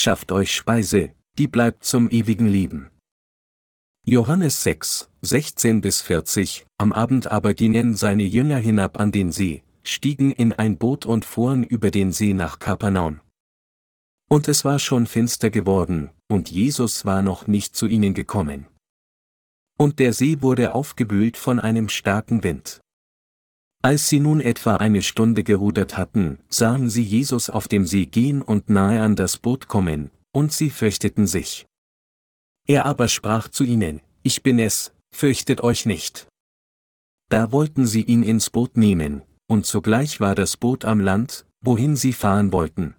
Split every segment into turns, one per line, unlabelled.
schafft euch Speise, die bleibt zum ewigen Leben. Johannes 6, 16 bis 40, am Abend aber gingen seine Jünger hinab an den See, stiegen in ein Boot und fuhren über den See nach Kapernaum. Und es war schon finster geworden, und Jesus war noch nicht zu ihnen gekommen. Und der See wurde aufgewühlt von einem starken Wind. Als sie nun etwa eine Stunde gerudert hatten, sahen sie Jesus auf dem See gehen und nahe an das Boot kommen, und sie fürchteten sich. Er aber sprach zu ihnen, Ich bin es, fürchtet euch nicht. Da wollten sie ihn ins Boot nehmen, und sogleich war das Boot am Land, wohin sie fahren wollten.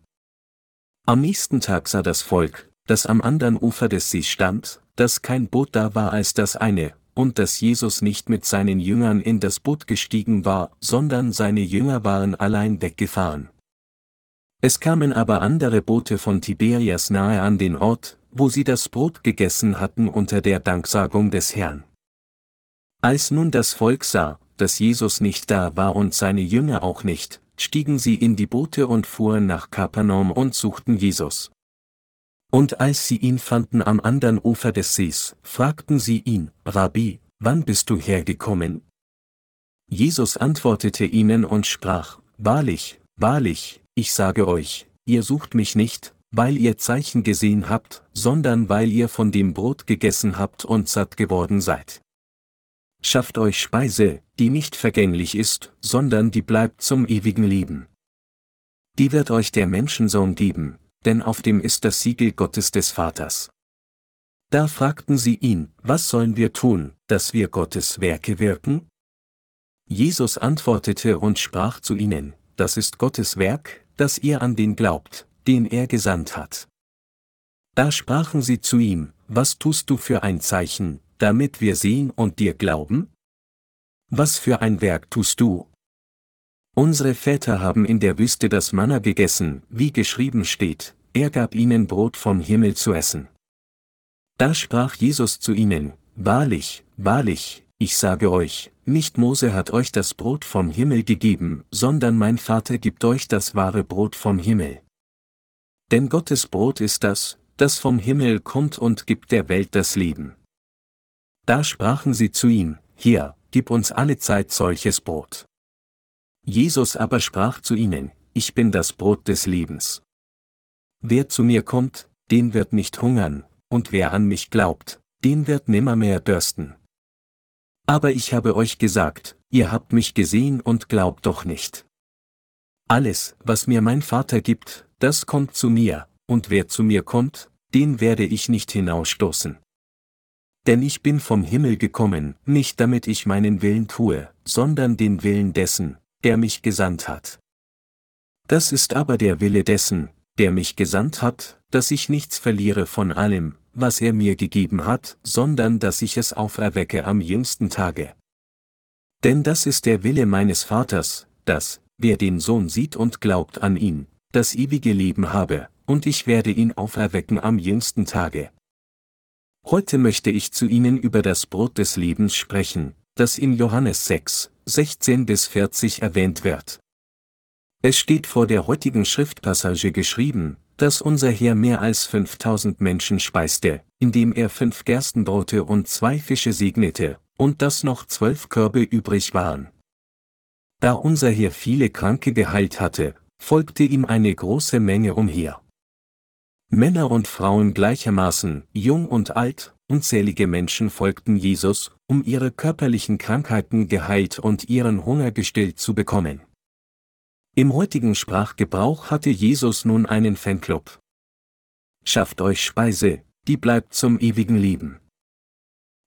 Am nächsten Tag sah das Volk, das am anderen Ufer des Sees stand, dass kein Boot da war als das eine, und dass Jesus nicht mit seinen Jüngern in das Boot gestiegen war, sondern seine Jünger waren allein weggefahren. Es kamen aber andere Boote von Tiberias nahe an den Ort, wo sie das Brot gegessen hatten unter der Danksagung des Herrn. Als nun das Volk sah, dass Jesus nicht da war und seine Jünger auch nicht, stiegen sie in die Boote und fuhren nach Kapernaum und suchten Jesus. Und als sie ihn fanden am anderen Ufer des Sees, fragten sie ihn, Rabbi, wann bist du hergekommen? Jesus antwortete ihnen und sprach, Wahrlich, wahrlich, ich sage euch, ihr sucht mich nicht, weil ihr Zeichen gesehen habt, sondern weil ihr von dem Brot gegessen habt und satt geworden seid. Schafft euch Speise, die nicht vergänglich ist, sondern die bleibt zum ewigen Leben. Die wird euch der Menschensohn geben, denn auf dem ist das Siegel Gottes des Vaters. Da fragten sie ihn, was sollen wir tun, dass wir Gottes Werke wirken? Jesus antwortete und sprach zu ihnen, das ist Gottes Werk, dass ihr an den glaubt, den er gesandt hat. Da sprachen sie zu ihm, was tust du für ein Zeichen, damit wir sehen und dir glauben? Was für ein Werk tust du? Unsere Väter haben in der Wüste das Manna gegessen, wie geschrieben steht, er gab ihnen Brot vom Himmel zu essen. Da sprach Jesus zu ihnen, Wahrlich, wahrlich, ich sage euch, nicht Mose hat euch das Brot vom Himmel gegeben, sondern mein Vater gibt euch das wahre Brot vom Himmel. Denn Gottes Brot ist das, das vom Himmel kommt und gibt der Welt das Leben. Da sprachen sie zu ihm, Hier, gib uns alle Zeit solches Brot. Jesus aber sprach zu ihnen, Ich bin das Brot des Lebens. Wer zu mir kommt, den wird nicht hungern, und wer an mich glaubt, den wird nimmermehr dürsten. Aber ich habe euch gesagt, ihr habt mich gesehen und glaubt doch nicht. Alles, was mir mein Vater gibt, das kommt zu mir, und wer zu mir kommt, den werde ich nicht hinausstoßen. Denn ich bin vom Himmel gekommen, nicht damit ich meinen Willen tue, sondern den Willen dessen, der mich gesandt hat. Das ist aber der Wille dessen, der mich gesandt hat, dass ich nichts verliere von allem, was er mir gegeben hat, sondern dass ich es auferwecke am jüngsten Tage. Denn das ist der Wille meines Vaters, dass, wer den Sohn sieht und glaubt an ihn, das ewige Leben habe, und ich werde ihn auferwecken am jüngsten Tage. Heute möchte ich zu Ihnen über das Brot des Lebens sprechen, das in Johannes 6, 16 bis 40 erwähnt wird. Es steht vor der heutigen Schriftpassage geschrieben, dass unser Herr mehr als 5000 Menschen speiste, indem er fünf Gerstenbrote und zwei Fische segnete, und dass noch zwölf Körbe übrig waren. Da unser Herr viele Kranke geheilt hatte, folgte ihm eine große Menge umher. Männer und Frauen gleichermaßen, jung und alt, unzählige Menschen folgten Jesus, um ihre körperlichen Krankheiten geheilt und ihren Hunger gestillt zu bekommen. Im heutigen Sprachgebrauch hatte Jesus nun einen Fanclub. Schafft euch Speise, die bleibt zum ewigen Leben.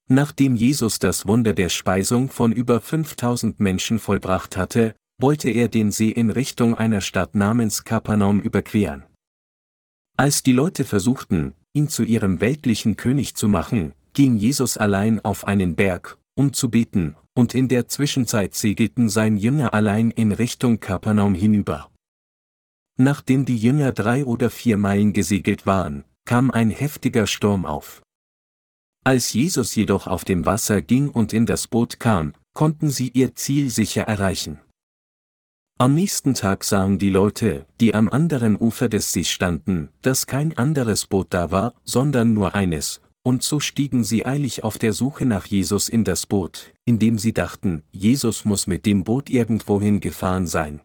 Nachdem Jesus das Wunder der Speisung von über 5000 Menschen vollbracht hatte, wollte er den See in Richtung einer Stadt namens Kapernaum überqueren. Als die Leute versuchten, ihn zu ihrem weltlichen König zu machen, ging Jesus allein auf einen Berg, um zu beten, und in der Zwischenzeit segelten sein Jünger allein in Richtung Kapernaum hinüber. Nachdem die Jünger drei oder vier Meilen gesegelt waren, kam ein heftiger Sturm auf. Als Jesus jedoch auf dem Wasser ging und in das Boot kam, konnten sie ihr Ziel sicher erreichen. Am nächsten Tag sahen die Leute, die am anderen Ufer des Sees standen, dass kein anderes Boot da war, sondern nur eines, und so stiegen sie eilig auf der Suche nach Jesus in das Boot, indem sie dachten, Jesus muss mit dem Boot irgendwohin gefahren sein.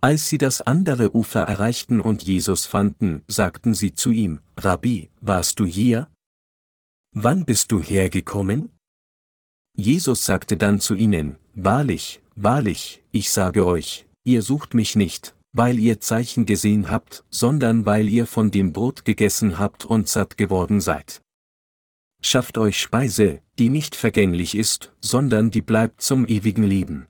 Als sie das andere Ufer erreichten und Jesus fanden, sagten sie zu ihm, Rabbi, warst du hier? Wann bist du hergekommen? Jesus sagte dann zu ihnen, Wahrlich, wahrlich, ich sage euch, ihr sucht mich nicht, weil ihr Zeichen gesehen habt, sondern weil ihr von dem Brot gegessen habt und satt geworden seid. Schafft euch Speise, die nicht vergänglich ist, sondern die bleibt zum ewigen Leben.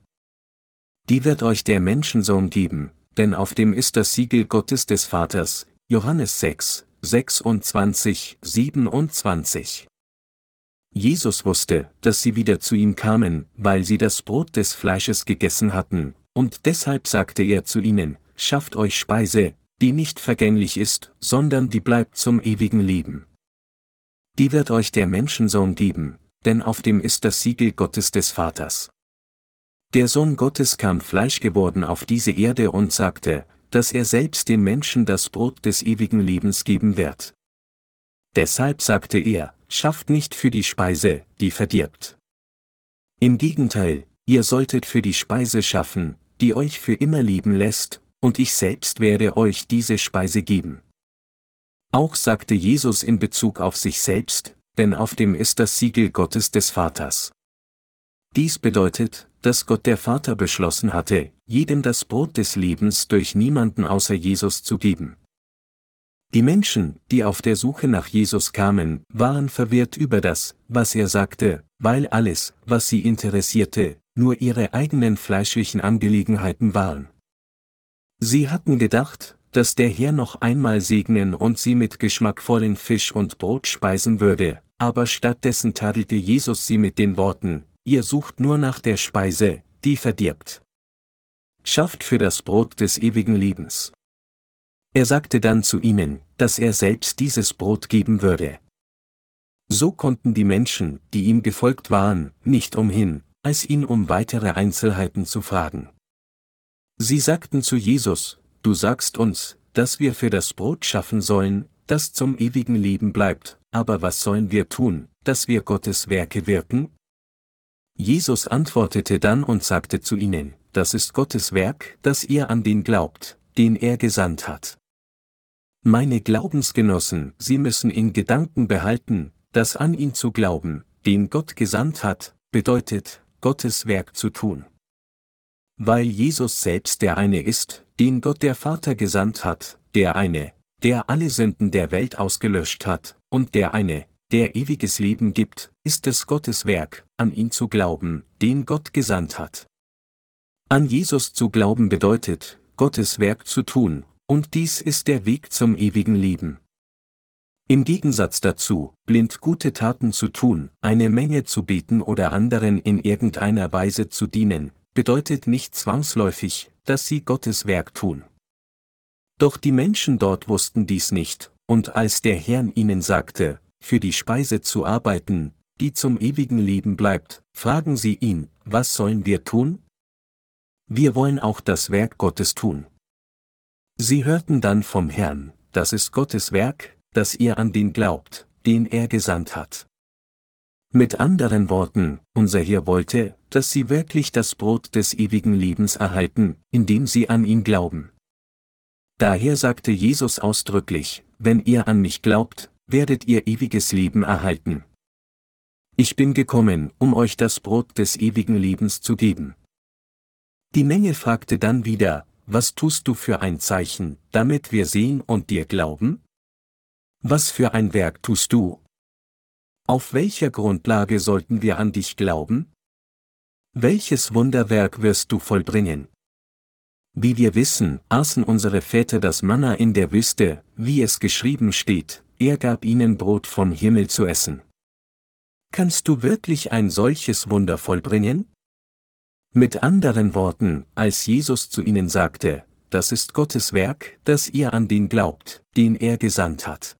Die wird euch der Menschensohn geben, denn auf dem ist das Siegel Gottes des Vaters, Johannes 6, 26, 27. Jesus wusste, dass sie wieder zu ihm kamen, weil sie das Brot des Fleisches gegessen hatten, und deshalb sagte er zu ihnen, schafft euch Speise, die nicht vergänglich ist, sondern die bleibt zum ewigen Leben. Die wird euch der Menschensohn geben, denn auf dem ist das Siegel Gottes des Vaters. Der Sohn Gottes kam Fleisch geworden auf diese Erde und sagte, dass er selbst den Menschen das Brot des ewigen Lebens geben wird. Deshalb sagte er, schafft nicht für die Speise, die verdirbt. Im Gegenteil, ihr solltet für die Speise schaffen, die euch für immer leben lässt, und ich selbst werde euch diese Speise geben. Auch sagte Jesus in Bezug auf sich selbst, denn auf dem ist das Siegel Gottes des Vaters. Dies bedeutet, dass Gott der Vater beschlossen hatte, jedem das Brot des Lebens durch niemanden außer Jesus zu geben. Die Menschen, die auf der Suche nach Jesus kamen, waren verwirrt über das, was er sagte, weil alles, was sie interessierte, nur ihre eigenen fleischlichen Angelegenheiten waren. Sie hatten gedacht, dass der Herr noch einmal segnen und sie mit geschmackvollen Fisch und Brot speisen würde, aber stattdessen tadelte Jesus sie mit den Worten, ihr sucht nur nach der Speise, die verdirbt. Schafft für das Brot des ewigen Lebens. Er sagte dann zu ihnen, dass er selbst dieses Brot geben würde. So konnten die Menschen, die ihm gefolgt waren, nicht umhin, als ihn um weitere Einzelheiten zu fragen. Sie sagten zu Jesus, Du sagst uns, dass wir für das Brot schaffen sollen, das zum ewigen Leben bleibt, aber was sollen wir tun, dass wir Gottes Werke wirken? Jesus antwortete dann und sagte zu ihnen, das ist Gottes Werk, dass ihr an den glaubt, den er gesandt hat. Meine Glaubensgenossen, Sie müssen in Gedanken behalten, dass an ihn zu glauben, den Gott gesandt hat, bedeutet, Gottes Werk zu tun. Weil Jesus selbst der eine ist, den Gott der Vater gesandt hat, der eine, der alle Sünden der Welt ausgelöscht hat, und der eine, der ewiges Leben gibt, ist es Gottes Werk, an ihn zu glauben, den Gott gesandt hat. An Jesus zu glauben bedeutet, Gottes Werk zu tun, und dies ist der Weg zum ewigen Leben. Im Gegensatz dazu, blind gute Taten zu tun, eine Menge zu beten oder anderen in irgendeiner Weise zu dienen, bedeutet nicht zwangsläufig, dass sie Gottes Werk tun. Doch die Menschen dort wussten dies nicht, und als der Herr ihnen sagte, für die Speise zu arbeiten, die zum ewigen Leben bleibt, fragen sie ihn, was sollen wir tun? Wir wollen auch das Werk Gottes tun. Sie hörten dann vom Herrn, das ist Gottes Werk, dass ihr an den glaubt, den er gesandt hat. Mit anderen Worten, unser Herr wollte, dass sie wirklich das Brot des ewigen Lebens erhalten, indem sie an ihn glauben. Daher sagte Jesus ausdrücklich, wenn ihr an mich glaubt, werdet ihr ewiges Leben erhalten. Ich bin gekommen, um euch das Brot des ewigen Lebens zu geben. Die Menge fragte dann wieder, was tust du für ein Zeichen, damit wir sehen und dir glauben? Was für ein Werk tust du? Auf welcher Grundlage sollten wir an dich glauben? Welches Wunderwerk wirst du vollbringen? Wie wir wissen, aßen unsere Väter das Manna in der Wüste, wie es geschrieben steht, er gab ihnen Brot vom Himmel zu essen. Kannst du wirklich ein solches Wunder vollbringen? Mit anderen Worten, als Jesus zu ihnen sagte, das ist Gottes Werk, dass ihr an den glaubt, den er gesandt hat.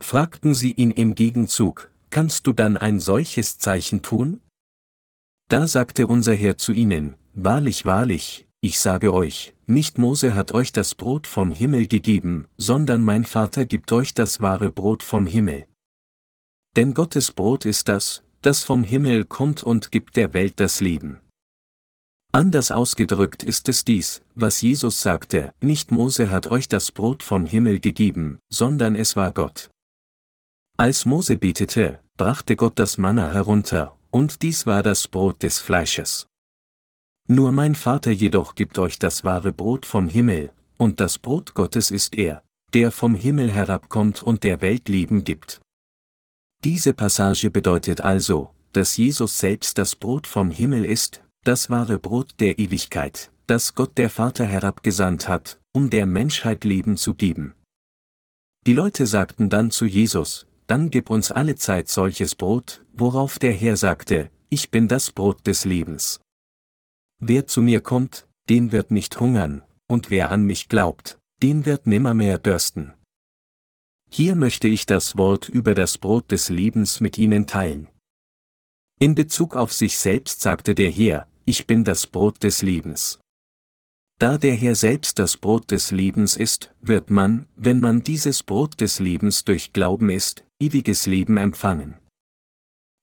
Fragten sie ihn im Gegenzug, kannst du dann ein solches Zeichen tun? Da sagte unser Herr zu ihnen, Wahrlich, wahrlich, ich sage euch, nicht Mose hat euch das Brot vom Himmel gegeben, sondern mein Vater gibt euch das wahre Brot vom Himmel. Denn Gottes Brot ist das, das vom Himmel kommt und gibt der Welt das Leben. Anders ausgedrückt ist es dies, was Jesus sagte, nicht Mose hat euch das Brot vom Himmel gegeben, sondern es war Gott. Als Mose betete, brachte Gott das Manna herunter, und dies war das Brot des Fleisches. Nur mein Vater jedoch gibt euch das wahre Brot vom Himmel, und das Brot Gottes ist er, der vom Himmel herabkommt und der Welt Leben gibt. Diese Passage bedeutet also, dass Jesus selbst das Brot vom Himmel ist, das wahre Brot der Ewigkeit, das Gott der Vater herabgesandt hat, um der Menschheit Leben zu geben. Die Leute sagten dann zu Jesus, dann gib uns alle Zeit solches Brot, worauf der Herr sagte, ich bin das Brot des Lebens. Wer zu mir kommt, den wird nicht hungern, und wer an mich glaubt, den wird nimmermehr dürsten. Hier möchte ich das Wort über das Brot des Lebens mit Ihnen teilen. In Bezug auf sich selbst sagte der Herr, ich bin das Brot des Lebens. Da der Herr selbst das Brot des Lebens ist, wird man, wenn man dieses Brot des Lebens durch Glauben isst, ewiges Leben empfangen.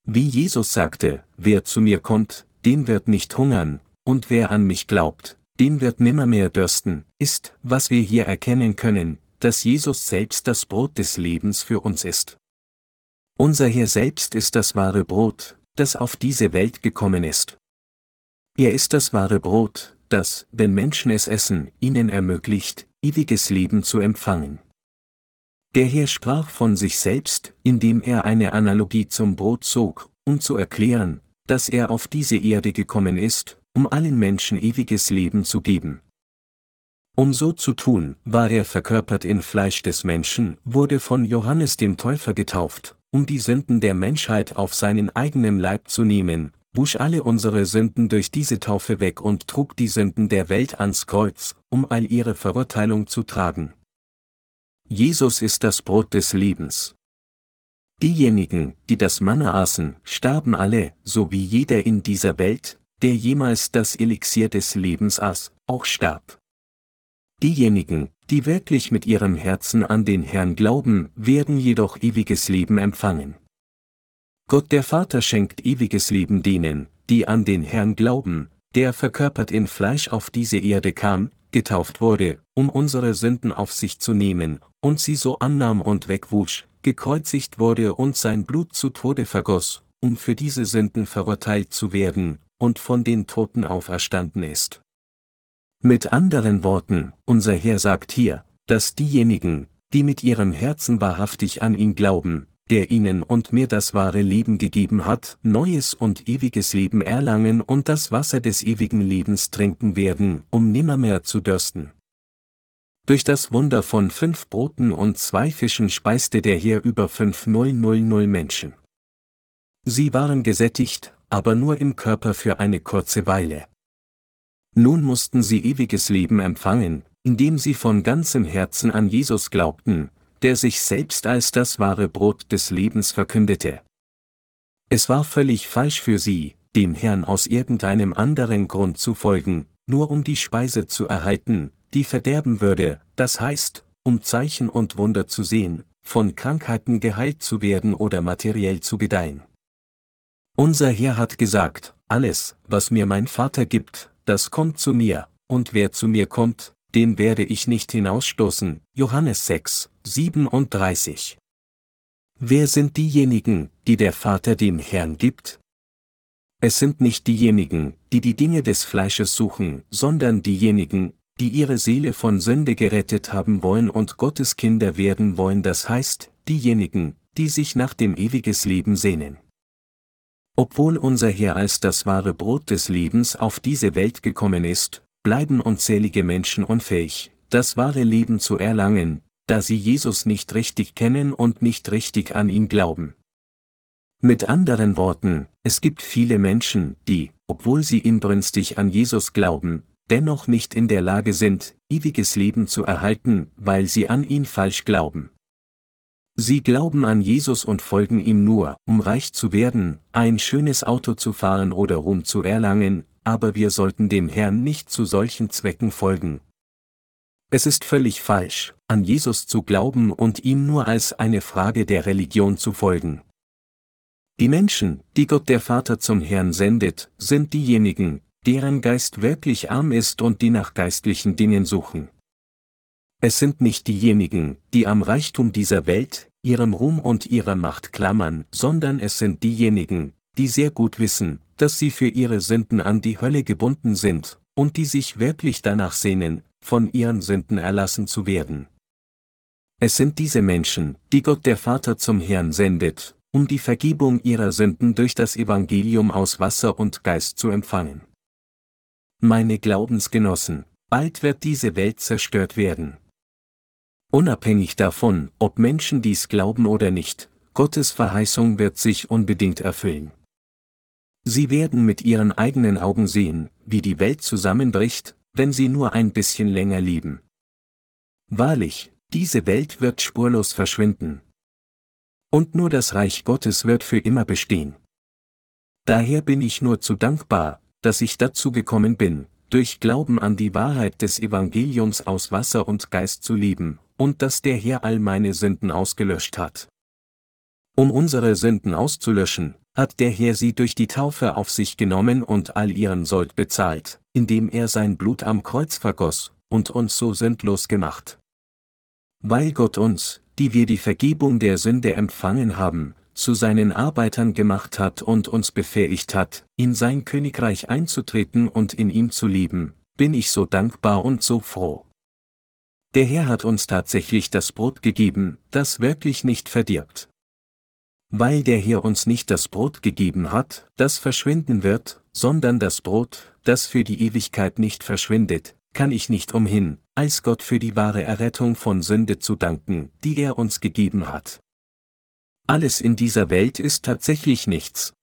Wie Jesus sagte, wer zu mir kommt, den wird nicht hungern, und wer an mich glaubt, den wird nimmermehr dürsten, ist, was wir hier erkennen können, dass Jesus selbst das Brot des Lebens für uns ist. Unser Herr selbst ist das wahre Brot, das auf diese Welt gekommen ist. Er ist das wahre Brot, das, wenn Menschen es essen, ihnen ermöglicht, ewiges Leben zu empfangen. Der Herr sprach von sich selbst, indem er eine Analogie zum Brot zog, um zu erklären, dass er auf diese Erde gekommen ist, um allen Menschen ewiges Leben zu geben. Um so zu tun, war er verkörpert in Fleisch des Menschen, wurde von Johannes dem Täufer getauft, um die Sünden der Menschheit auf seinen eigenen Leib zu nehmen, wusch alle unsere Sünden durch diese Taufe weg und trug die Sünden der Welt ans Kreuz, um all ihre Verurteilung zu tragen. Jesus ist das Brot des Lebens. Diejenigen, die das Manna aßen, starben alle, so wie jeder in dieser Welt, der jemals das Elixier des Lebens aß, auch starb. Diejenigen, die wirklich mit ihrem Herzen an den Herrn glauben, werden jedoch ewiges Leben empfangen. Gott der Vater schenkt ewiges Leben denen, die an den Herrn glauben, der verkörpert in Fleisch auf diese Erde kam, getauft wurde, um unsere Sünden auf sich zu nehmen, und sie so annahm und wegwusch, gekreuzigt wurde und sein Blut zu Tode vergoss, um für diese Sünden verurteilt zu werden, und von den Toten auferstanden ist. Mit anderen Worten, unser Herr sagt hier, dass diejenigen, die mit ihrem Herzen wahrhaftig an ihn glauben, der ihnen und mir das wahre Leben gegeben hat, neues und ewiges Leben erlangen und das Wasser des ewigen Lebens trinken werden, um nimmermehr zu dürsten. Durch das Wunder von fünf Broten und zwei Fischen speiste der Herr über 5000 Menschen. Sie waren gesättigt, aber nur im Körper für eine kurze Weile. Nun mussten sie ewiges Leben empfangen, indem sie von ganzem Herzen an Jesus glaubten, der sich selbst als das wahre Brot des Lebens verkündete. Es war völlig falsch für sie, dem Herrn aus irgendeinem anderen Grund zu folgen, nur um die Speise zu erhalten, die verderben würde, das heißt, um Zeichen und Wunder zu sehen, von Krankheiten geheilt zu werden oder materiell zu gedeihen. Unser Herr hat gesagt, alles, was mir mein Vater gibt, das kommt zu mir, und wer zu mir kommt, den werde ich nicht hinausstoßen. Johannes 6, 37. Wer sind diejenigen, die der Vater dem Herrn gibt? Es sind nicht diejenigen, die die Dinge des Fleisches suchen, sondern diejenigen, die ihre Seele von Sünde gerettet haben wollen und Gottes Kinder werden wollen, das heißt, diejenigen, die sich nach dem ewiges Leben sehnen. Obwohl unser Herr als das wahre Brot des Lebens auf diese Welt gekommen ist, bleiben unzählige Menschen unfähig, das wahre Leben zu erlangen, da sie Jesus nicht richtig kennen und nicht richtig an ihn glauben. Mit anderen Worten, es gibt viele Menschen, die, obwohl sie inbrünstig an Jesus glauben, dennoch nicht in der Lage sind, ewiges Leben zu erhalten, weil sie an ihn falsch glauben. Sie glauben an Jesus und folgen ihm nur, um reich zu werden, ein schönes Auto zu fahren oder Ruhm zu erlangen, aber wir sollten dem Herrn nicht zu solchen Zwecken folgen. Es ist völlig falsch, an Jesus zu glauben und ihm nur als eine Frage der Religion zu folgen. Die Menschen, die Gott der Vater zum Herrn sendet, sind diejenigen, deren Geist wirklich arm ist und die nach geistlichen Dingen suchen. Es sind nicht diejenigen, die am Reichtum dieser Welt, ihrem Ruhm und ihrer Macht klammern, sondern es sind diejenigen, die sehr gut wissen, dass sie für ihre Sünden an die Hölle gebunden sind, und die sich wirklich danach sehnen, von ihren Sünden erlassen zu werden. Es sind diese Menschen, die Gott der Vater zum Herrn sendet, um die Vergebung ihrer Sünden durch das Evangelium aus Wasser und Geist zu empfangen. Meine Glaubensgenossen, bald wird diese Welt zerstört werden. Unabhängig davon, ob Menschen dies glauben oder nicht, Gottes Verheißung wird sich unbedingt erfüllen. Sie werden mit ihren eigenen Augen sehen, wie die Welt zusammenbricht, wenn sie nur ein bisschen länger lieben. Wahrlich, diese Welt wird spurlos verschwinden. Und nur das Reich Gottes wird für immer bestehen. Daher bin ich nur zu dankbar, dass ich dazu gekommen bin, durch Glauben an die Wahrheit des Evangeliums aus Wasser und Geist zu lieben, und dass der Herr all meine Sünden ausgelöscht hat. Um unsere Sünden auszulöschen, hat der Herr sie durch die Taufe auf sich genommen und all ihren Sold bezahlt, indem er sein Blut am Kreuz vergoss, und uns so sündlos gemacht. Weil Gott uns, die wir die Vergebung der Sünde empfangen haben, zu seinen Arbeitern gemacht hat und uns befähigt hat, in sein Königreich einzutreten und in ihm zu lieben, bin ich so dankbar und so froh. Der Herr hat uns tatsächlich das Brot gegeben, das wirklich nicht verdirbt. Weil der Herr uns nicht das Brot gegeben hat, das verschwinden wird, sondern das Brot, das für die Ewigkeit nicht verschwindet, kann ich nicht umhin, als Gott für die wahre Errettung von Sünde zu danken, die er uns gegeben hat. Alles in dieser Welt ist tatsächlich nichts.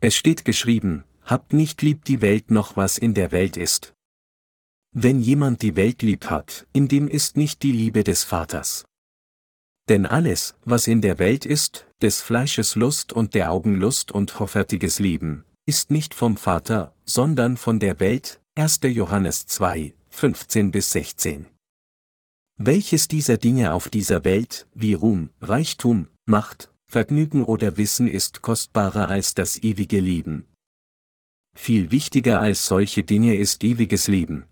Es steht geschrieben, habt nicht lieb die Welt noch was in der Welt ist. Wenn jemand die Welt lieb hat, in dem ist nicht die Liebe des Vaters. Denn alles, was in der Welt ist, des Fleisches Lust und der Augen Lust und hoffärtiges Lieben, ist nicht vom Vater, sondern von der Welt, 1. Johannes 2, 15 bis 16. Welches dieser Dinge auf dieser Welt, wie Ruhm, Reichtum, Macht, Vergnügen oder Wissen ist kostbarer als das ewige Leben? Viel wichtiger als solche Dinge ist ewiges Leben.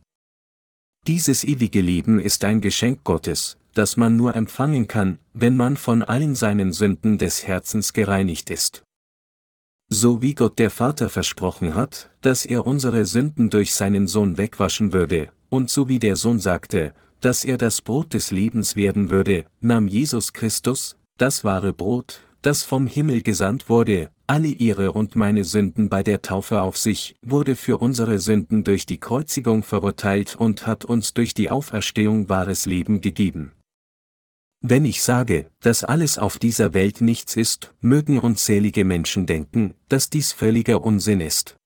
Dieses ewige Leben ist ein Geschenk Gottes, das man nur empfangen kann, wenn man von allen seinen Sünden des Herzens gereinigt ist. So wie Gott der Vater versprochen hat, dass er unsere Sünden durch seinen Sohn wegwaschen würde, und so wie der Sohn sagte, dass er das Brot des Lebens werden würde, nahm Jesus Christus, das wahre Brot, das vom Himmel gesandt wurde, alle ihre und meine Sünden bei der Taufe auf sich, wurde für unsere Sünden durch die Kreuzigung verurteilt und hat uns durch die Auferstehung wahres Leben gegeben. Wenn ich sage, dass alles auf dieser Welt nichts ist, mögen unzählige Menschen denken, dass dies völliger Unsinn ist.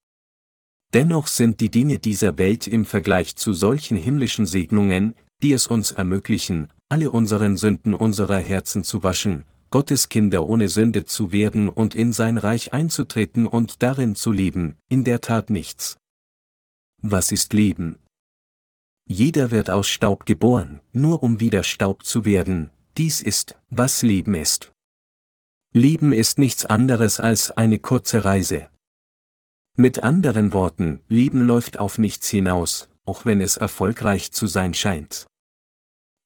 Dennoch sind die Dinge dieser Welt im Vergleich zu solchen himmlischen Segnungen, die es uns ermöglichen, alle unseren Sünden unserer Herzen zu waschen, Gottes Kinder ohne Sünde zu werden und in sein Reich einzutreten und darin zu leben, in der Tat nichts. Was ist Leben? Jeder wird aus Staub geboren, nur um wieder Staub zu werden, dies ist, was Leben ist. Leben ist nichts anderes als eine kurze Reise. Mit anderen Worten, Leben läuft auf nichts hinaus, auch wenn es erfolgreich zu sein scheint.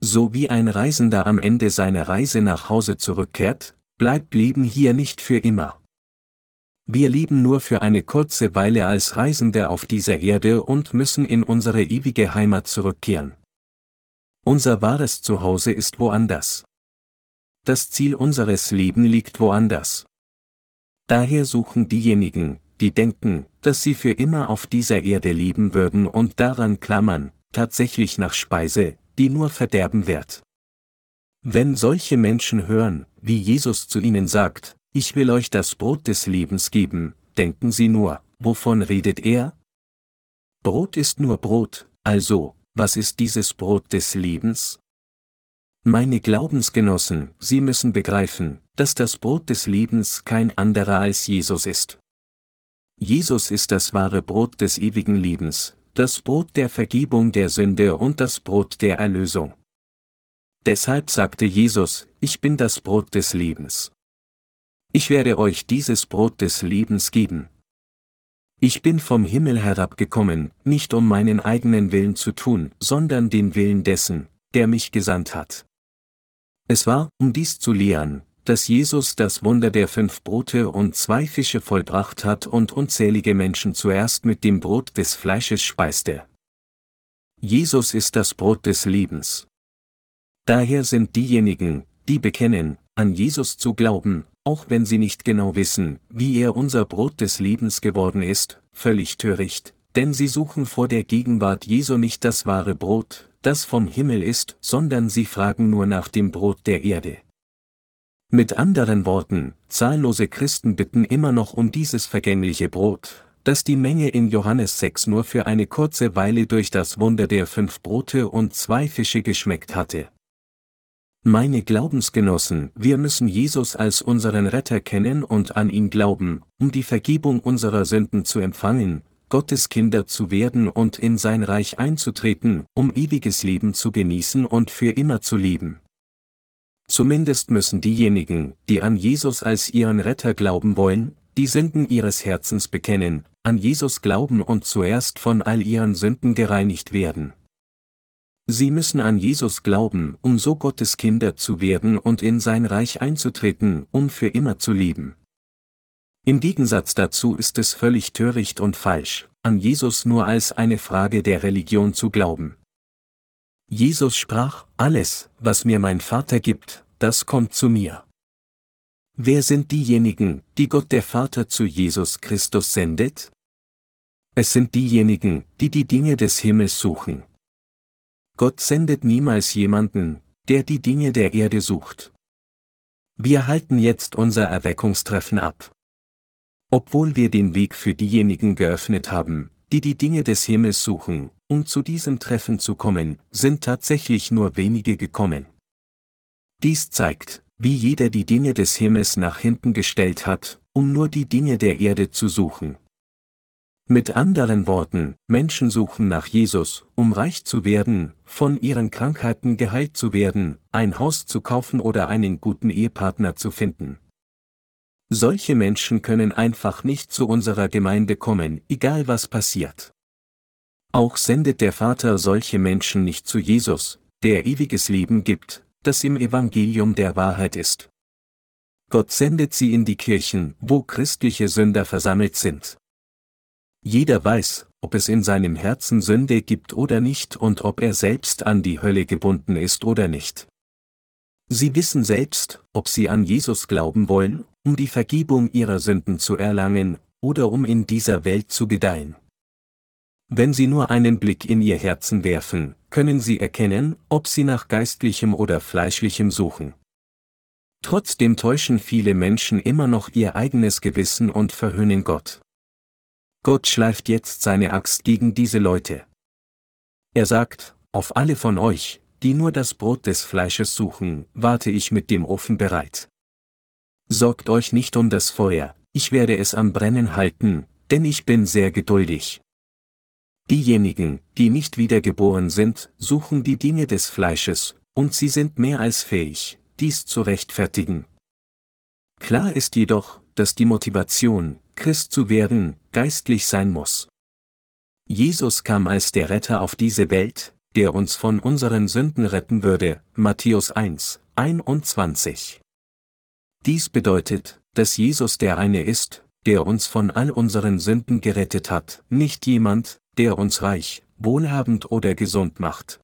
So wie ein Reisender am Ende seiner Reise nach Hause zurückkehrt, bleibt Leben hier nicht für immer. Wir leben nur für eine kurze Weile als Reisende auf dieser Erde und müssen in unsere ewige Heimat zurückkehren. Unser wahres Zuhause ist woanders. Das Ziel unseres Lebens liegt woanders. Daher suchen diejenigen, die denken, dass sie für immer auf dieser Erde leben würden und daran klammern, tatsächlich nach Speise, die nur verderben wird. Wenn solche Menschen hören, wie Jesus zu ihnen sagt, ich will euch das Brot des Lebens geben, denken sie nur, wovon redet er? Brot ist nur Brot, also, was ist dieses Brot des Lebens? Meine Glaubensgenossen, Sie müssen begreifen, dass das Brot des Lebens kein anderer als Jesus ist. Jesus ist das wahre Brot des ewigen Lebens, das Brot der Vergebung der Sünde und das Brot der Erlösung. Deshalb sagte Jesus, ich bin das Brot des Lebens. Ich werde euch dieses Brot des Lebens geben. Ich bin vom Himmel herabgekommen, nicht um meinen eigenen Willen zu tun, sondern den Willen dessen, der mich gesandt hat. Es war, um dies zu lehren, dass Jesus das Wunder der fünf Brote und zwei Fische vollbracht hat und unzählige Menschen zuerst mit dem Brot des Fleisches speiste. Jesus ist das Brot des Lebens. Daher sind diejenigen, die bekennen, an Jesus zu glauben, auch wenn sie nicht genau wissen, wie er unser Brot des Lebens geworden ist, völlig töricht, denn sie suchen vor der Gegenwart Jesu nicht das wahre Brot, das vom Himmel ist, sondern sie fragen nur nach dem Brot der Erde. Mit anderen Worten, zahllose Christen bitten immer noch um dieses vergängliche Brot, das die Menge in Johannes 6 nur für eine kurze Weile durch das Wunder der fünf Brote und zwei Fische geschmeckt hatte. Meine Glaubensgenossen, wir müssen Jesus als unseren Retter kennen und an ihn glauben, um die Vergebung unserer Sünden zu empfangen, Gottes Kinder zu werden und in sein Reich einzutreten, um ewiges Leben zu genießen und für immer zu leben. Zumindest müssen diejenigen, die an Jesus als ihren Retter glauben wollen, die Sünden ihres Herzens bekennen, an Jesus glauben und zuerst von all ihren Sünden gereinigt werden. Sie müssen an Jesus glauben, um so Gottes Kinder zu werden und in sein Reich einzutreten, um für immer zu leben. Im Gegensatz dazu ist es völlig töricht und falsch, an Jesus nur als eine Frage der Religion zu glauben. Jesus sprach, alles, was mir mein Vater gibt, das kommt zu mir. Wer sind diejenigen, die Gott der Vater zu Jesus Christus sendet? Es sind diejenigen, die die Dinge des Himmels suchen. Gott sendet niemals jemanden, der die Dinge der Erde sucht. Wir halten jetzt unser Erweckungstreffen ab. Obwohl wir den Weg für diejenigen geöffnet haben, die die Dinge des Himmels suchen, um zu diesem Treffen zu kommen, sind tatsächlich nur wenige gekommen. Dies zeigt, wie jeder die Dinge des Himmels nach hinten gestellt hat, um nur die Dinge der Erde zu suchen. Mit anderen Worten, Menschen suchen nach Jesus, um reich zu werden, von ihren Krankheiten geheilt zu werden, ein Haus zu kaufen oder einen guten Ehepartner zu finden. Solche Menschen können einfach nicht zu unserer Gemeinde kommen, egal was passiert. Auch sendet der Vater solche Menschen nicht zu Jesus, der ewiges Leben gibt, das im Evangelium der Wahrheit ist. Gott sendet sie in die Kirchen, wo christliche Sünder versammelt sind. Jeder weiß, ob es in seinem Herzen Sünde gibt oder nicht und ob er selbst an die Hölle gebunden ist oder nicht. Sie wissen selbst, ob sie an Jesus glauben wollen, um die Vergebung ihrer Sünden zu erlangen, oder um in dieser Welt zu gedeihen. Wenn Sie nur einen Blick in Ihr Herzen werfen, können Sie erkennen, ob Sie nach geistlichem oder fleischlichem suchen. Trotzdem täuschen viele Menschen immer noch ihr eigenes Gewissen und verhöhnen Gott. Gott schleift jetzt seine Axt gegen diese Leute. Er sagt, auf alle von euch, die nur das Brot des Fleisches suchen, warte ich mit dem Ofen bereit. Sorgt euch nicht um das Feuer, ich werde es am Brennen halten, denn ich bin sehr geduldig. Diejenigen, die nicht wiedergeboren sind, suchen die Dinge des Fleisches, und sie sind mehr als fähig, dies zu rechtfertigen. Klar ist jedoch, dass die Motivation, Christ zu werden, geistlich sein muss. Jesus kam als der Retter auf diese Welt, der uns von unseren Sünden retten würde, Matthäus 1, 21. Dies bedeutet, dass Jesus der eine ist, der uns von all unseren Sünden gerettet hat, nicht jemand, der uns reich, wohlhabend oder gesund macht.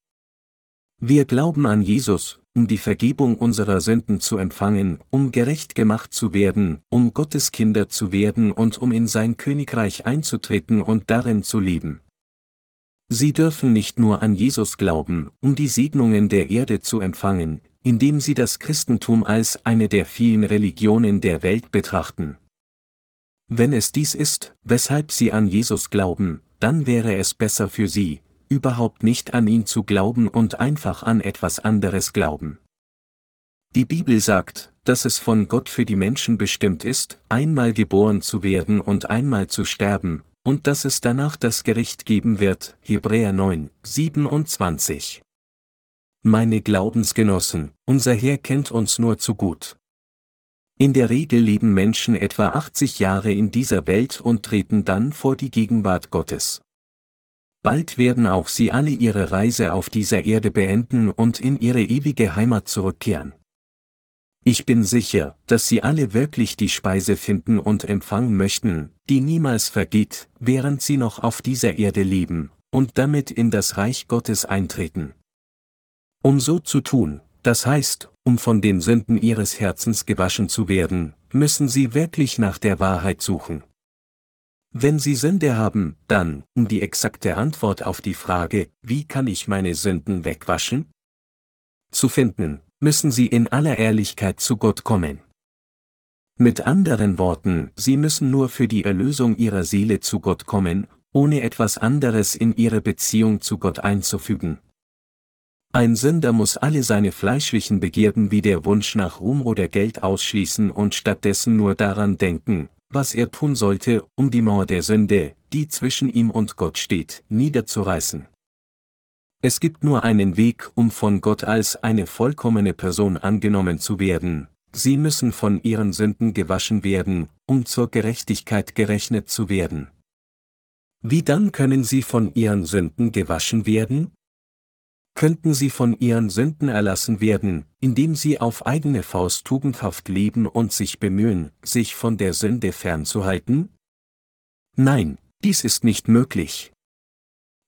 Wir glauben an Jesus, um die Vergebung unserer Sünden zu empfangen, um gerecht gemacht zu werden, um Gottes Kinder zu werden und um in sein Königreich einzutreten und darin zu leben. Sie dürfen nicht nur an Jesus glauben, um die Segnungen der Erde zu empfangen, indem sie das Christentum als eine der vielen Religionen der Welt betrachten. Wenn es dies ist, weshalb sie an Jesus glauben, dann wäre es besser für sie, überhaupt nicht an ihn zu glauben und einfach an etwas anderes glauben. Die Bibel sagt, dass es von Gott für die Menschen bestimmt ist, einmal geboren zu werden und einmal zu sterben, und dass es danach das Gericht geben wird, Hebräer 9, 27. Meine Glaubensgenossen, unser Herr kennt uns nur zu gut. In der Regel leben Menschen etwa 80 Jahre in dieser Welt und treten dann vor die Gegenwart Gottes. Bald werden auch sie alle ihre Reise auf dieser Erde beenden und in ihre ewige Heimat zurückkehren. Ich bin sicher, dass sie alle wirklich die Speise finden und empfangen möchten, die niemals vergeht, während sie noch auf dieser Erde leben, und damit in das Reich Gottes eintreten. Um so zu tun, das heißt, um von den Sünden ihres Herzens gewaschen zu werden, müssen sie wirklich nach der Wahrheit suchen. Wenn sie Sünde haben, dann, um die exakte Antwort auf die Frage, wie kann ich meine Sünden wegwaschen? Zu finden, müssen sie in aller Ehrlichkeit zu Gott kommen. Mit anderen Worten, sie müssen nur für die Erlösung ihrer Seele zu Gott kommen, ohne etwas anderes in ihre Beziehung zu Gott einzufügen. Ein Sünder muss alle seine fleischlichen Begierden wie der Wunsch nach Ruhm oder Geld ausschließen und stattdessen nur daran denken, was er tun sollte, um die Mauer der Sünde, die zwischen ihm und Gott steht, niederzureißen. Es gibt nur einen Weg, um von Gott als eine vollkommene Person angenommen zu werden, sie müssen von ihren Sünden gewaschen werden, um zur Gerechtigkeit gerechnet zu werden. Wie dann können sie von ihren Sünden gewaschen werden? Könnten sie von ihren Sünden erlassen werden, indem sie auf eigene Faust tugendhaft leben und sich bemühen, sich von der Sünde fernzuhalten? Nein, dies ist nicht möglich.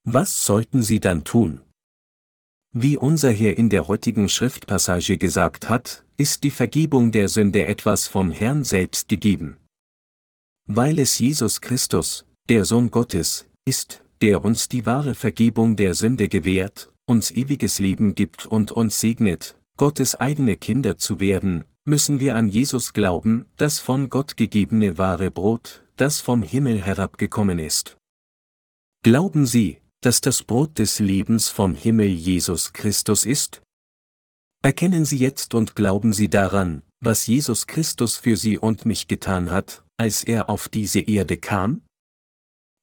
Was sollten sie dann tun? Wie unser Herr in der heutigen Schriftpassage gesagt hat, ist die Vergebung der Sünde etwas vom Herrn selbst gegeben. Weil es Jesus Christus, der Sohn Gottes, ist, der uns die wahre Vergebung der Sünde gewährt, uns ewiges Leben gibt und uns segnet, Gottes eigene Kinder zu werden, müssen wir an Jesus glauben, das von Gott gegebene wahre Brot, das vom Himmel herabgekommen ist. Glauben Sie, dass das Brot des Lebens vom Himmel Jesus Christus ist? Erkennen Sie jetzt und glauben Sie daran, was Jesus Christus für Sie und mich getan hat, als er auf diese Erde kam?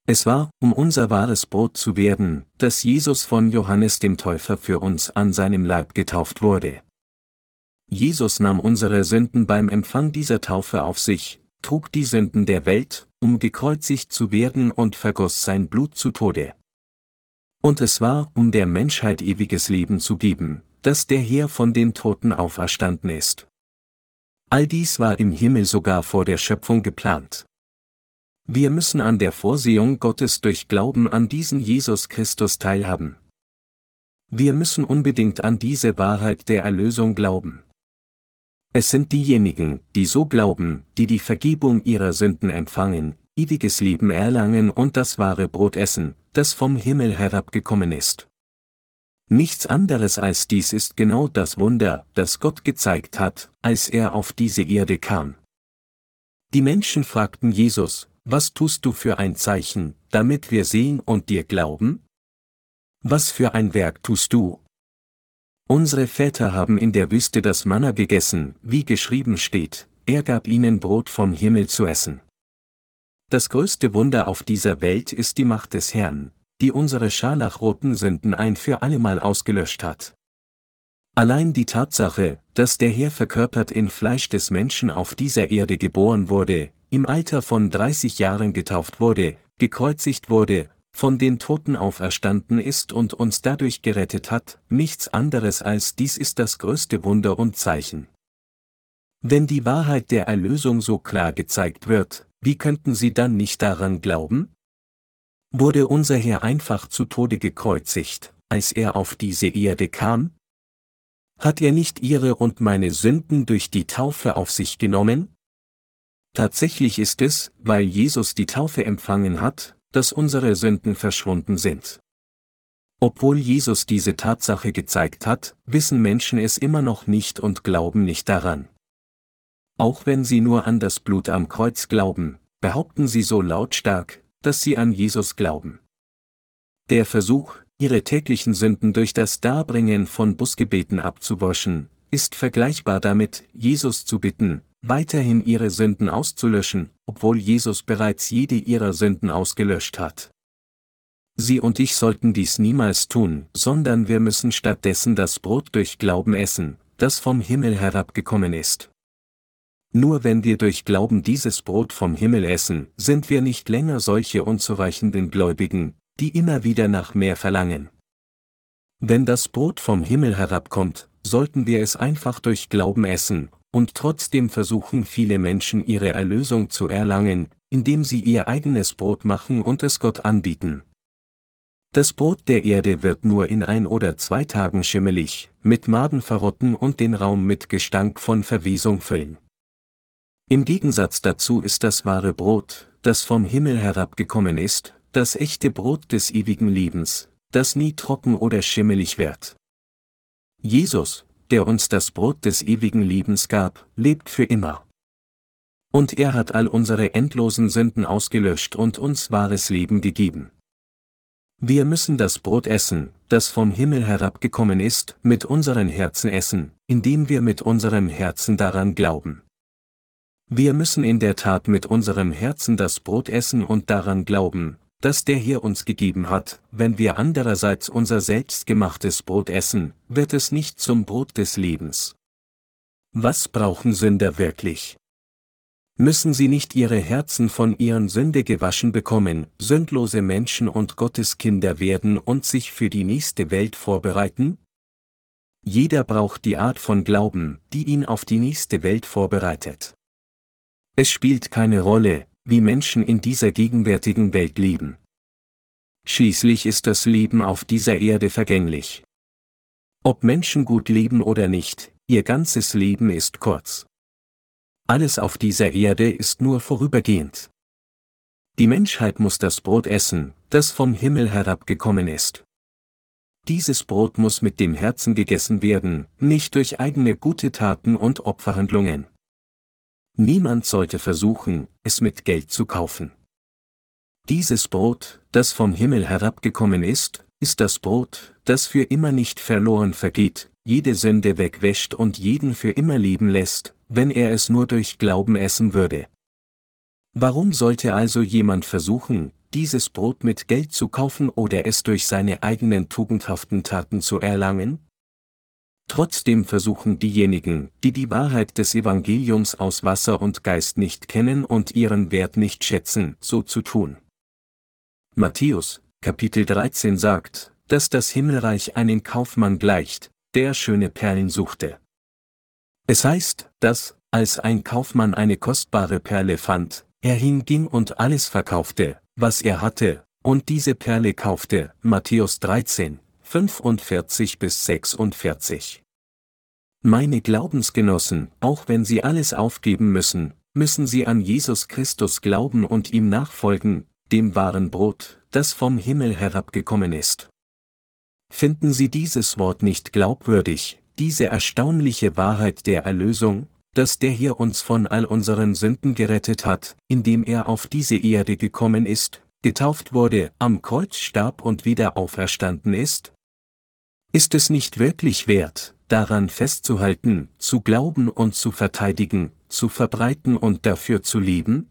Es war, um unser wahres Brot zu werden, dass Jesus von Johannes dem Täufer für uns an seinem Leib getauft wurde. Jesus nahm unsere Sünden beim Empfang dieser Taufe auf sich, trug die Sünden der Welt, um gekreuzigt zu werden und vergoss sein Blut zu Tode. Und es war, um der Menschheit ewiges Leben zu geben, dass der Herr von den Toten auferstanden ist. All dies war im Himmel sogar vor der Schöpfung geplant. Wir müssen an der Vorsehung Gottes durch Glauben an diesen Jesus Christus teilhaben. Wir müssen unbedingt an diese Wahrheit der Erlösung glauben. Es sind diejenigen, die so glauben, die die Vergebung ihrer Sünden empfangen, ewiges Leben erlangen und das wahre Brot essen, das vom Himmel herabgekommen ist. Nichts anderes als dies ist genau das Wunder, das Gott gezeigt hat, als er auf diese Erde kam. Die Menschen fragten Jesus, was tust du für ein Zeichen, damit wir sehen und dir glauben? Was für ein Werk tust du? Unsere Väter haben in der Wüste das Manna gegessen, wie geschrieben steht, er gab ihnen Brot vom Himmel zu essen. Das größte Wunder auf dieser Welt ist die Macht des Herrn, die unsere scharlachroten Sünden ein für allemal ausgelöscht hat. Allein die Tatsache, dass der Herr verkörpert in Fleisch des Menschen auf dieser Erde geboren wurde, im Alter von 30 Jahren getauft wurde, gekreuzigt wurde, von den Toten auferstanden ist und uns dadurch gerettet hat, nichts anderes als dies ist das größte Wunder und Zeichen. Wenn die Wahrheit der Erlösung so klar gezeigt wird, wie könnten Sie dann nicht daran glauben? Wurde unser Herr einfach zu Tode gekreuzigt, als er auf diese Erde kam? Hat er nicht Ihre und meine Sünden durch die Taufe auf sich genommen? Tatsächlich ist es, weil Jesus die Taufe empfangen hat, dass unsere Sünden verschwunden sind. Obwohl Jesus diese Tatsache gezeigt hat, wissen Menschen es immer noch nicht und glauben nicht daran. Auch wenn sie nur an das Blut am Kreuz glauben, behaupten sie so lautstark, dass sie an Jesus glauben. Der Versuch, ihre täglichen Sünden durch das Darbringen von Busgebeten abzuwaschen, ist vergleichbar damit, Jesus zu bitten, weiterhin ihre Sünden auszulöschen, obwohl Jesus bereits jede ihrer Sünden ausgelöscht hat. Sie und ich sollten dies niemals tun, sondern wir müssen stattdessen das Brot durch Glauben essen, das vom Himmel herabgekommen ist. Nur wenn wir durch Glauben dieses Brot vom Himmel essen, sind wir nicht länger solche unzureichenden Gläubigen, die immer wieder nach mehr verlangen. Wenn das Brot vom Himmel herabkommt, sollten wir es einfach durch Glauben essen, und trotzdem versuchen viele Menschen ihre Erlösung zu erlangen, indem sie ihr eigenes Brot machen und es Gott anbieten. Das Brot der Erde wird nur in ein oder zwei Tagen schimmelig, mit Maden verrotten und den Raum mit Gestank von Verwesung füllen. Im Gegensatz dazu ist das wahre Brot, das vom Himmel herabgekommen ist, das echte Brot des ewigen Lebens, das nie trocken oder schimmelig wird. Jesus, der uns das Brot des ewigen Lebens gab, lebt für immer. Und er hat all unsere endlosen Sünden ausgelöscht und uns wahres Leben gegeben. Wir müssen das Brot essen, das vom Himmel herabgekommen ist, mit unseren Herzen essen, indem wir mit unserem Herzen daran glauben. Wir müssen in der Tat mit unserem Herzen das Brot essen und daran glauben, dass der hier uns gegeben hat, wenn wir andererseits unser selbstgemachtes Brot essen, wird es nicht zum Brot des Lebens. Was brauchen Sünder wirklich? müssen sie nicht ihre Herzen von ihren Sünde gewaschen bekommen, sündlose Menschen und Gotteskinder werden und sich für die nächste Welt vorbereiten? Jeder braucht die Art von Glauben, die ihn auf die nächste Welt vorbereitet. Es spielt keine Rolle, wie Menschen in dieser gegenwärtigen Welt leben. Schließlich ist das Leben auf dieser Erde vergänglich. Ob Menschen gut leben oder nicht, ihr ganzes Leben ist kurz. Alles auf dieser Erde ist nur vorübergehend. Die Menschheit muss das Brot essen, das vom Himmel herabgekommen ist. Dieses Brot muss mit dem Herzen gegessen werden, nicht durch eigene gute Taten und Opferhandlungen. Niemand sollte versuchen, es mit Geld zu kaufen. Dieses Brot, das vom Himmel herabgekommen ist, ist das Brot, das für immer nicht verloren vergeht, jede Sünde wegwäscht und jeden für immer leben lässt, wenn er es nur durch Glauben essen würde. Warum sollte also jemand versuchen, dieses Brot mit Geld zu kaufen oder es durch seine eigenen tugendhaften Taten zu erlangen? Trotzdem versuchen diejenigen, die die Wahrheit des Evangeliums aus Wasser und Geist nicht kennen und ihren Wert nicht schätzen, so zu tun. Matthäus, Kapitel 13 sagt, dass das Himmelreich einen Kaufmann gleicht, der schöne Perlen suchte. Es heißt, dass, als ein Kaufmann eine kostbare Perle fand, er hinging und alles verkaufte, was er hatte, und diese Perle kaufte, Matthäus 13, 45 bis 46. Meine Glaubensgenossen, auch wenn sie alles aufgeben müssen, müssen sie an Jesus Christus glauben und ihm nachfolgen, dem wahren Brot, das vom Himmel herabgekommen ist. Finden Sie dieses Wort nicht glaubwürdig, diese erstaunliche Wahrheit der Erlösung, dass der hier uns von all unseren Sünden gerettet hat, indem er auf diese Erde gekommen ist, getauft wurde, am Kreuz starb und wieder auferstanden ist? Ist es nicht wirklich wert, daran festzuhalten, zu glauben und zu verteidigen, zu verbreiten und dafür zu leben?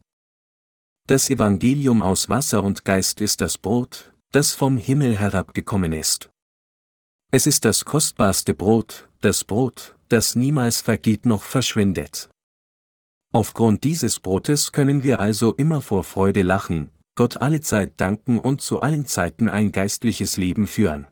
Das Evangelium aus Wasser und Geist ist das Brot, das vom Himmel herabgekommen ist. Es ist das kostbarste Brot, das Brot, das niemals vergeht noch verschwindet. Aufgrund dieses Brotes können wir also immer vor Freude lachen, Gott alle Zeit danken und zu allen Zeiten ein geistliches Leben führen.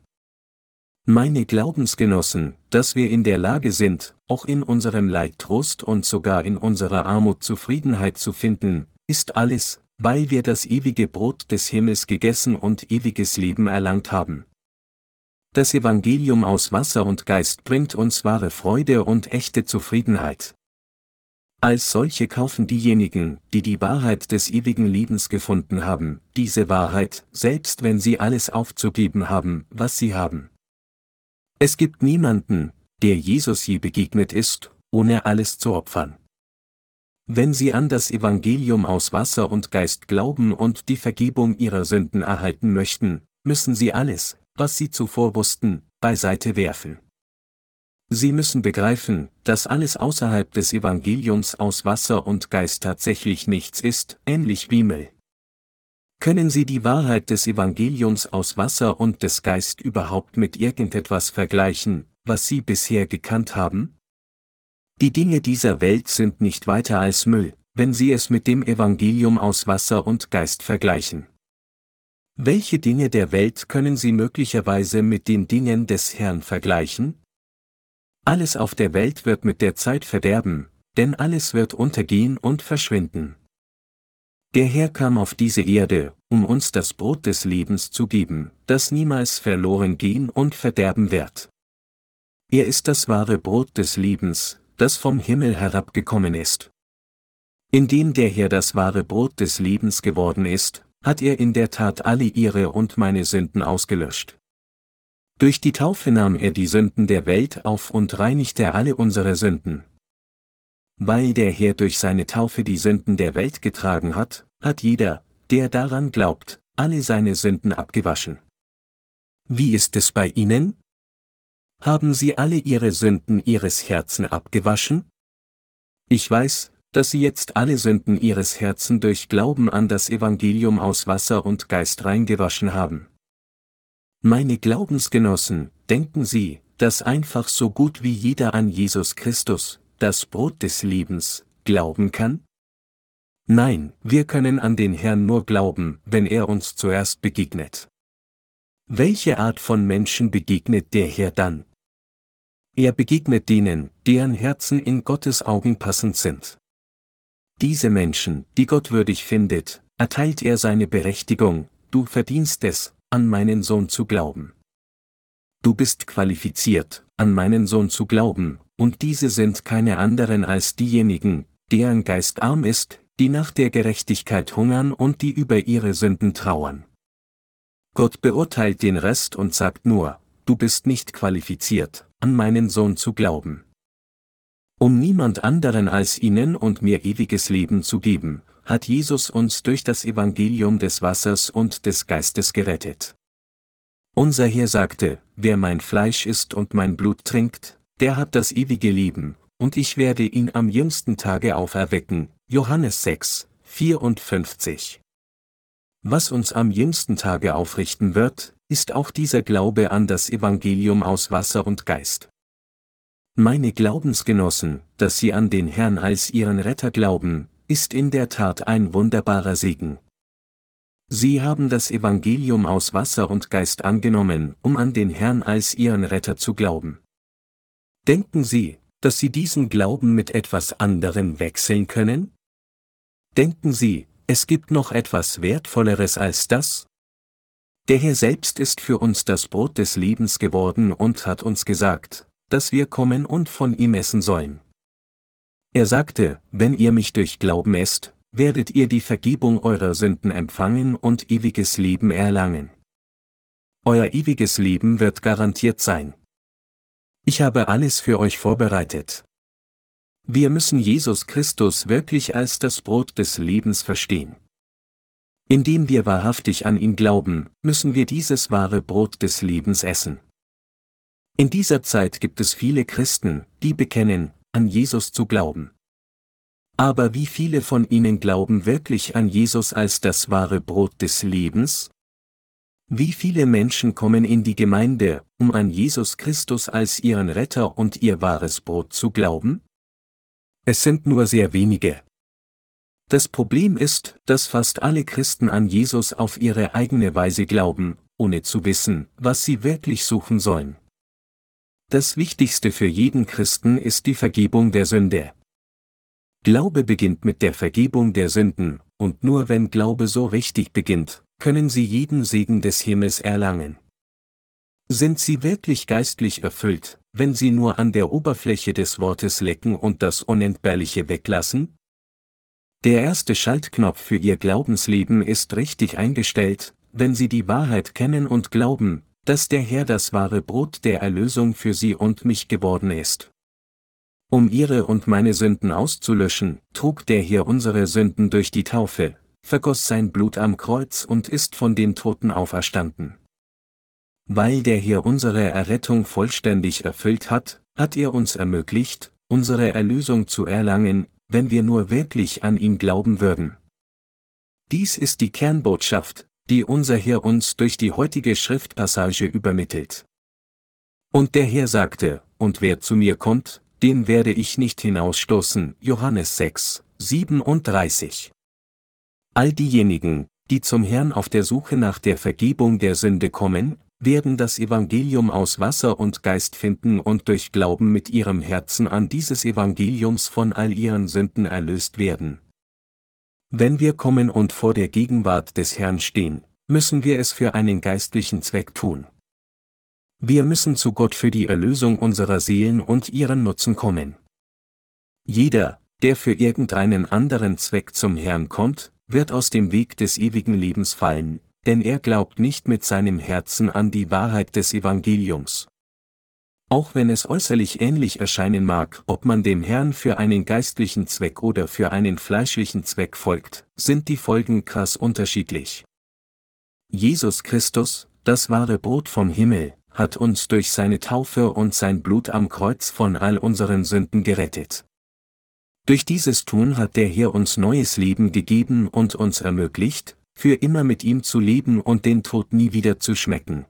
Meine Glaubensgenossen, dass wir in der Lage sind, auch in unserem Leid Trost und sogar in unserer Armut Zufriedenheit zu finden, ist alles, weil wir das ewige Brot des Himmels gegessen und ewiges Leben erlangt haben. Das Evangelium aus Wasser und Geist bringt uns wahre Freude und echte Zufriedenheit. Als solche kaufen diejenigen, die die Wahrheit des ewigen Lebens gefunden haben, diese Wahrheit, selbst wenn sie alles aufzugeben haben, was sie haben. Es gibt niemanden, der Jesus je begegnet ist, ohne alles zu opfern. Wenn sie an das Evangelium aus Wasser und Geist glauben und die Vergebung ihrer Sünden erhalten möchten, müssen sie alles, was sie zuvor wussten, beiseite werfen. Sie müssen begreifen, dass alles außerhalb des Evangeliums aus Wasser und Geist tatsächlich nichts ist, ähnlich wie Müll. Können Sie die Wahrheit des Evangeliums aus Wasser und des Geist überhaupt mit irgendetwas vergleichen, was Sie bisher gekannt haben? Die Dinge dieser Welt sind nicht weiter als Müll, wenn Sie es mit dem Evangelium aus Wasser und Geist vergleichen. Welche Dinge der Welt können Sie möglicherweise mit den Dingen des Herrn vergleichen? Alles auf der Welt wird mit der Zeit verderben, denn alles wird untergehen und verschwinden. Der Herr kam auf diese Erde, um uns das Brot des Lebens zu geben, das niemals verloren gehen und verderben wird. Er ist das wahre Brot des Lebens, das vom Himmel herabgekommen ist. Indem der Herr das wahre Brot des Lebens geworden ist, hat er in der Tat alle ihre und meine Sünden ausgelöscht. Durch die Taufe nahm er die Sünden der Welt auf und reinigte alle unsere Sünden. Weil der Herr durch seine Taufe die Sünden der Welt getragen hat, hat jeder, der daran glaubt, alle seine Sünden abgewaschen. Wie ist es bei Ihnen? Haben Sie alle Ihre Sünden Ihres Herzen abgewaschen? Ich weiß, dass Sie jetzt alle Sünden Ihres Herzen durch Glauben an das Evangelium aus Wasser und Geist reingewaschen haben. Meine Glaubensgenossen, denken Sie, dass einfach so gut wie jeder an Jesus Christus, das Brot des Lebens, glauben kann? Nein, wir können an den Herrn nur glauben, wenn er uns zuerst begegnet. Welche Art von Menschen begegnet der Herr dann? Er begegnet denen, deren Herzen in Gottes Augen passend sind. Diese Menschen, die Gott würdig findet, erteilt er seine Berechtigung, du verdienst es, an meinen Sohn zu glauben. Du bist qualifiziert, an meinen Sohn zu glauben, und diese sind keine anderen als diejenigen, deren Geist arm ist, die nach der Gerechtigkeit hungern und die über ihre Sünden trauern. Gott beurteilt den Rest und sagt nur, du bist nicht qualifiziert, an meinen Sohn zu glauben. Um niemand anderen als ihnen und mir ewiges Leben zu geben, hat Jesus uns durch das Evangelium des Wassers und des Geistes gerettet. Unser Herr sagte, wer mein Fleisch isst und mein Blut trinkt, der hat das ewige Leben, und ich werde ihn am jüngsten Tage auferwecken. Johannes 6, 54. Was uns am jüngsten Tage aufrichten wird, ist auch dieser Glaube an das Evangelium aus Wasser und Geist. Meine Glaubensgenossen, dass sie an den Herrn als ihren Retter glauben, ist in der Tat ein wunderbarer Segen. Sie haben das Evangelium aus Wasser und Geist angenommen, um an den Herrn als ihren Retter zu glauben. Denken Sie, dass Sie diesen Glauben mit etwas anderem wechseln können? Denken Sie, es gibt noch etwas Wertvolleres als das? Der Herr selbst ist für uns das Brot des Lebens geworden und hat uns gesagt, dass wir kommen und von ihm essen sollen. Er sagte, wenn ihr mich durch Glauben esst, werdet ihr die Vergebung eurer Sünden empfangen und ewiges Leben erlangen. Euer ewiges Leben wird garantiert sein. Ich habe alles für euch vorbereitet. Wir müssen Jesus Christus wirklich als das Brot des Lebens verstehen. Indem wir wahrhaftig an ihn glauben, müssen wir dieses wahre Brot des Lebens essen. In dieser Zeit gibt es viele Christen, die bekennen, an Jesus zu glauben. Aber wie viele von ihnen glauben wirklich an Jesus als das wahre Brot des Lebens? Wie viele Menschen kommen in die Gemeinde, um an Jesus Christus als ihren Retter und ihr wahres Brot zu glauben? Es sind nur sehr wenige. Das Problem ist, dass fast alle Christen an Jesus auf ihre eigene Weise glauben, ohne zu wissen, was sie wirklich suchen sollen. Das Wichtigste für jeden Christen ist die Vergebung der Sünde. Glaube beginnt mit der Vergebung der Sünden, und nur wenn Glaube so richtig beginnt, können Sie jeden Segen des Himmels erlangen. Sind Sie wirklich geistlich erfüllt, wenn Sie nur an der Oberfläche des Wortes lecken und das Unentbehrliche weglassen? Der erste Schaltknopf für Ihr Glaubensleben ist richtig eingestellt, wenn Sie die Wahrheit kennen und glauben, dass der Herr das wahre Brot der Erlösung für sie und mich geworden ist. Um ihre und meine Sünden auszulöschen, trug der Herr unsere Sünden durch die Taufe, vergoss sein Blut am Kreuz und ist von den Toten auferstanden. Weil der Herr unsere Errettung vollständig erfüllt hat, hat er uns ermöglicht, unsere Erlösung zu erlangen, wenn wir nur wirklich an ihn glauben würden. Dies ist die Kernbotschaft, die unser Herr uns durch die heutige Schriftpassage übermittelt. Und der Herr sagte, und wer zu mir kommt, den werde ich nicht hinausstoßen, Johannes 6, 37. All diejenigen, die zum Herrn auf der Suche nach der Vergebung der Sünde kommen, werden das Evangelium aus Wasser und Geist finden und durch Glauben mit ihrem Herzen an dieses Evangeliums von all ihren Sünden erlöst werden. Wenn wir kommen und vor der Gegenwart des Herrn stehen, müssen wir es für einen geistlichen Zweck tun. Wir müssen zu Gott für die Erlösung unserer Seelen und ihren Nutzen kommen. Jeder, der für irgendeinen anderen Zweck zum Herrn kommt, wird aus dem Weg des ewigen Lebens fallen, denn er glaubt nicht mit seinem Herzen an die Wahrheit des Evangeliums. Auch wenn es äußerlich ähnlich erscheinen mag, ob man dem Herrn für einen geistlichen Zweck oder für einen fleischlichen Zweck folgt, sind die Folgen krass unterschiedlich. Jesus Christus, das wahre Brot vom Himmel, hat uns durch seine Taufe und sein Blut am Kreuz von all unseren Sünden gerettet. Durch dieses Tun hat der Herr uns neues Leben gegeben und uns ermöglicht, für immer mit ihm zu leben und den Tod nie wieder zu schmecken.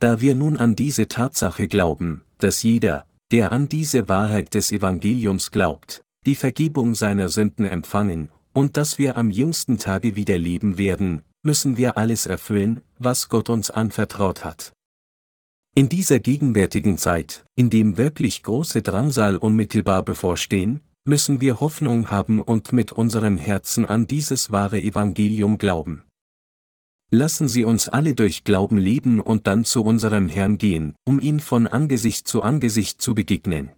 Da wir nun an diese Tatsache glauben, dass jeder, der an diese Wahrheit des Evangeliums glaubt, die Vergebung seiner Sünden empfangen, und dass wir am jüngsten Tage wieder leben werden, müssen wir alles erfüllen, was Gott uns anvertraut hat. In dieser gegenwärtigen Zeit, in dem wirklich große Drangsal unmittelbar bevorstehen, müssen wir Hoffnung haben und mit unserem Herzen an dieses wahre Evangelium glauben. Lassen Sie uns alle durch Glauben leben und dann zu unserem Herrn gehen, um ihn von Angesicht zu Angesicht zu begegnen.